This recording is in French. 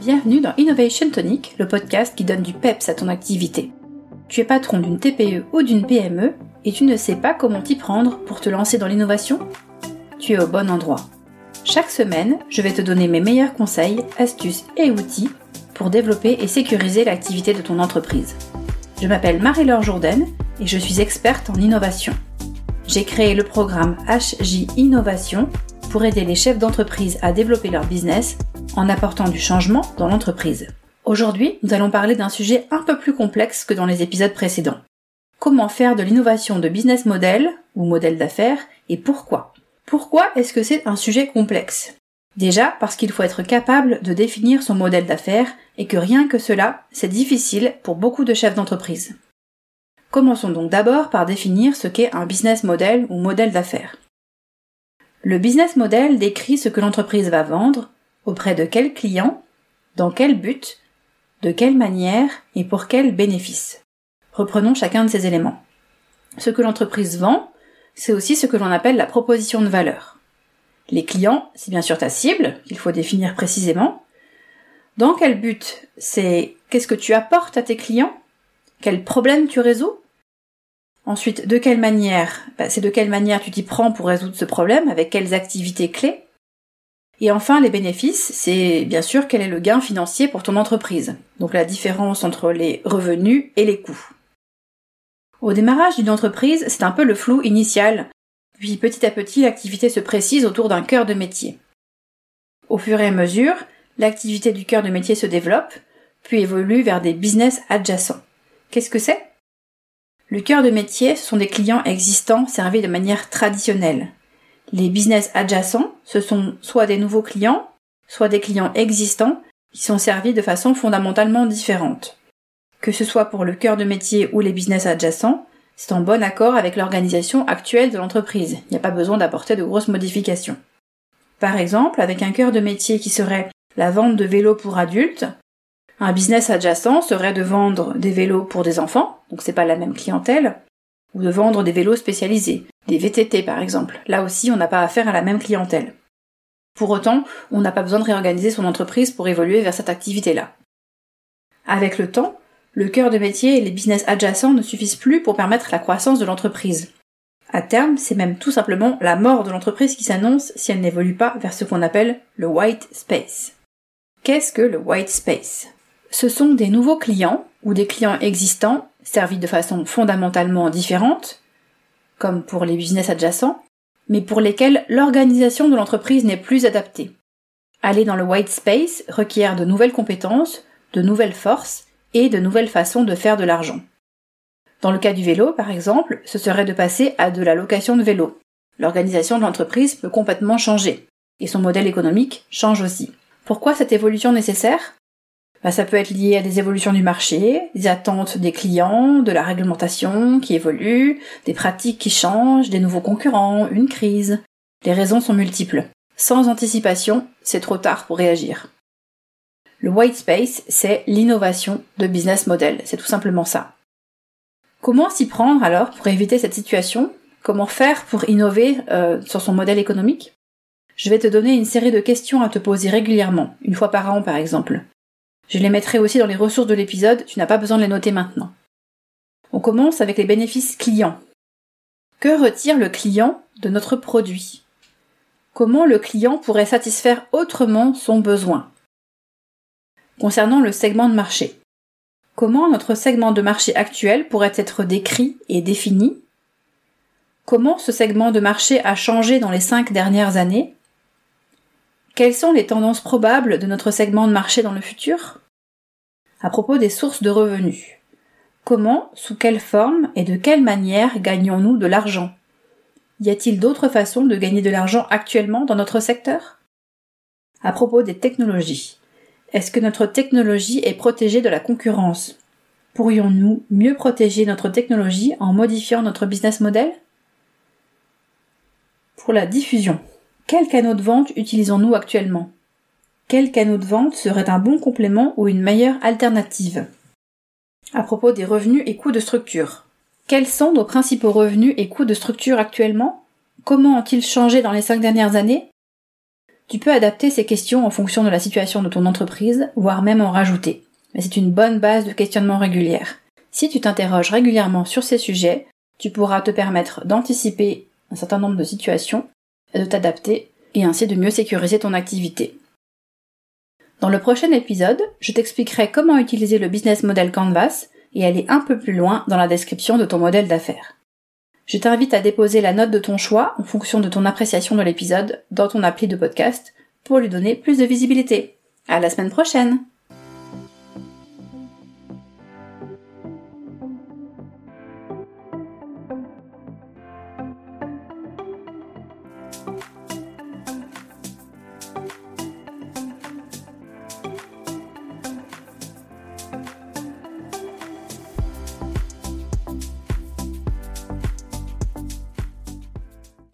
Bienvenue dans Innovation Tonic, le podcast qui donne du peps à ton activité. Tu es patron d'une TPE ou d'une PME et tu ne sais pas comment t'y prendre pour te lancer dans l'innovation? Tu es au bon endroit. Chaque semaine, je vais te donner mes meilleurs conseils, astuces et outils pour développer et sécuriser l'activité de ton entreprise. Je m'appelle Marie-Laure Jourdain et je suis experte en innovation. J'ai créé le programme HJ Innovation pour aider les chefs d'entreprise à développer leur business en apportant du changement dans l'entreprise. Aujourd'hui, nous allons parler d'un sujet un peu plus complexe que dans les épisodes précédents. Comment faire de l'innovation de business model ou modèle d'affaires et pourquoi? Pourquoi est-ce que c'est un sujet complexe? Déjà parce qu'il faut être capable de définir son modèle d'affaires et que rien que cela, c'est difficile pour beaucoup de chefs d'entreprise. Commençons donc d'abord par définir ce qu'est un business model ou modèle d'affaires. Le business model décrit ce que l'entreprise va vendre, auprès de quel client, dans quel but, de quelle manière et pour quel bénéfice? Reprenons chacun de ces éléments. Ce que l'entreprise vend, c'est aussi ce que l'on appelle la proposition de valeur. Les clients, c'est bien sûr ta cible, qu'il faut définir précisément. Dans quel but C'est qu'est-ce que tu apportes à tes clients? Quel problème tu résous? Ensuite, de quelle manière bah, C'est de quelle manière tu t'y prends pour résoudre ce problème, avec quelles activités clés? Et enfin, les bénéfices, c'est bien sûr quel est le gain financier pour ton entreprise. Donc la différence entre les revenus et les coûts. Au démarrage d'une entreprise, c'est un peu le flou initial, puis petit à petit l'activité se précise autour d'un cœur de métier. Au fur et à mesure, l'activité du cœur de métier se développe, puis évolue vers des business adjacents. Qu'est-ce que c'est? Le cœur de métier, sont des clients existants servis de manière traditionnelle. Les business adjacents, ce sont soit des nouveaux clients, soit des clients existants qui sont servis de façon fondamentalement différente. Que ce soit pour le cœur de métier ou les business adjacents, c'est en bon accord avec l'organisation actuelle de l'entreprise. Il n'y a pas besoin d'apporter de grosses modifications. Par exemple, avec un cœur de métier qui serait la vente de vélos pour adultes, un business adjacent serait de vendre des vélos pour des enfants, donc c'est pas la même clientèle, ou de vendre des vélos spécialisés, des VTT par exemple. Là aussi, on n'a pas affaire à la même clientèle. Pour autant, on n'a pas besoin de réorganiser son entreprise pour évoluer vers cette activité-là. Avec le temps, le cœur de métier et les business adjacents ne suffisent plus pour permettre la croissance de l'entreprise. À terme, c'est même tout simplement la mort de l'entreprise qui s'annonce si elle n'évolue pas vers ce qu'on appelle le white space. Qu'est-ce que le white space? Ce sont des nouveaux clients ou des clients existants servis de façon fondamentalement différente, comme pour les business adjacents, mais pour lesquels l'organisation de l'entreprise n'est plus adaptée. Aller dans le white space requiert de nouvelles compétences, de nouvelles forces et de nouvelles façons de faire de l'argent. Dans le cas du vélo, par exemple, ce serait de passer à de la location de vélo. L'organisation de l'entreprise peut complètement changer, et son modèle économique change aussi. Pourquoi cette évolution nécessaire? Bah, ça peut être lié à des évolutions du marché, des attentes des clients, de la réglementation qui évolue, des pratiques qui changent, des nouveaux concurrents, une crise. Les raisons sont multiples. Sans anticipation, c'est trop tard pour réagir. Le white space, c'est l'innovation de business model, c'est tout simplement ça. Comment s'y prendre alors pour éviter cette situation? Comment faire pour innover euh, sur son modèle économique? Je vais te donner une série de questions à te poser régulièrement, une fois par an par exemple. Je les mettrai aussi dans les ressources de l'épisode, tu n'as pas besoin de les noter maintenant. On commence avec les bénéfices clients. Que retire le client de notre produit? Comment le client pourrait satisfaire autrement son besoin? Concernant le segment de marché. Comment notre segment de marché actuel pourrait être décrit et défini? Comment ce segment de marché a changé dans les cinq dernières années? Quelles sont les tendances probables de notre segment de marché dans le futur? À propos des sources de revenus. Comment, sous quelle forme et de quelle manière gagnons-nous de l'argent? Y a-t-il d'autres façons de gagner de l'argent actuellement dans notre secteur? À propos des technologies. Est-ce que notre technologie est protégée de la concurrence? Pourrions-nous mieux protéger notre technologie en modifiant notre business model? Pour la diffusion. Quel canaux de vente utilisons-nous actuellement? Quel canaux de vente serait un bon complément ou une meilleure alternative? À propos des revenus et coûts de structure. Quels sont nos principaux revenus et coûts de structure actuellement? Comment ont-ils changé dans les cinq dernières années? Tu peux adapter ces questions en fonction de la situation de ton entreprise, voire même en rajouter. Mais c'est une bonne base de questionnement régulière. Si tu t'interroges régulièrement sur ces sujets, tu pourras te permettre d'anticiper un certain nombre de situations, de t'adapter et ainsi de mieux sécuriser ton activité. Dans le prochain épisode, je t'expliquerai comment utiliser le business model Canvas et aller un peu plus loin dans la description de ton modèle d'affaires. Je t'invite à déposer la note de ton choix en fonction de ton appréciation de l'épisode dans ton appli de podcast pour lui donner plus de visibilité. À la semaine prochaine!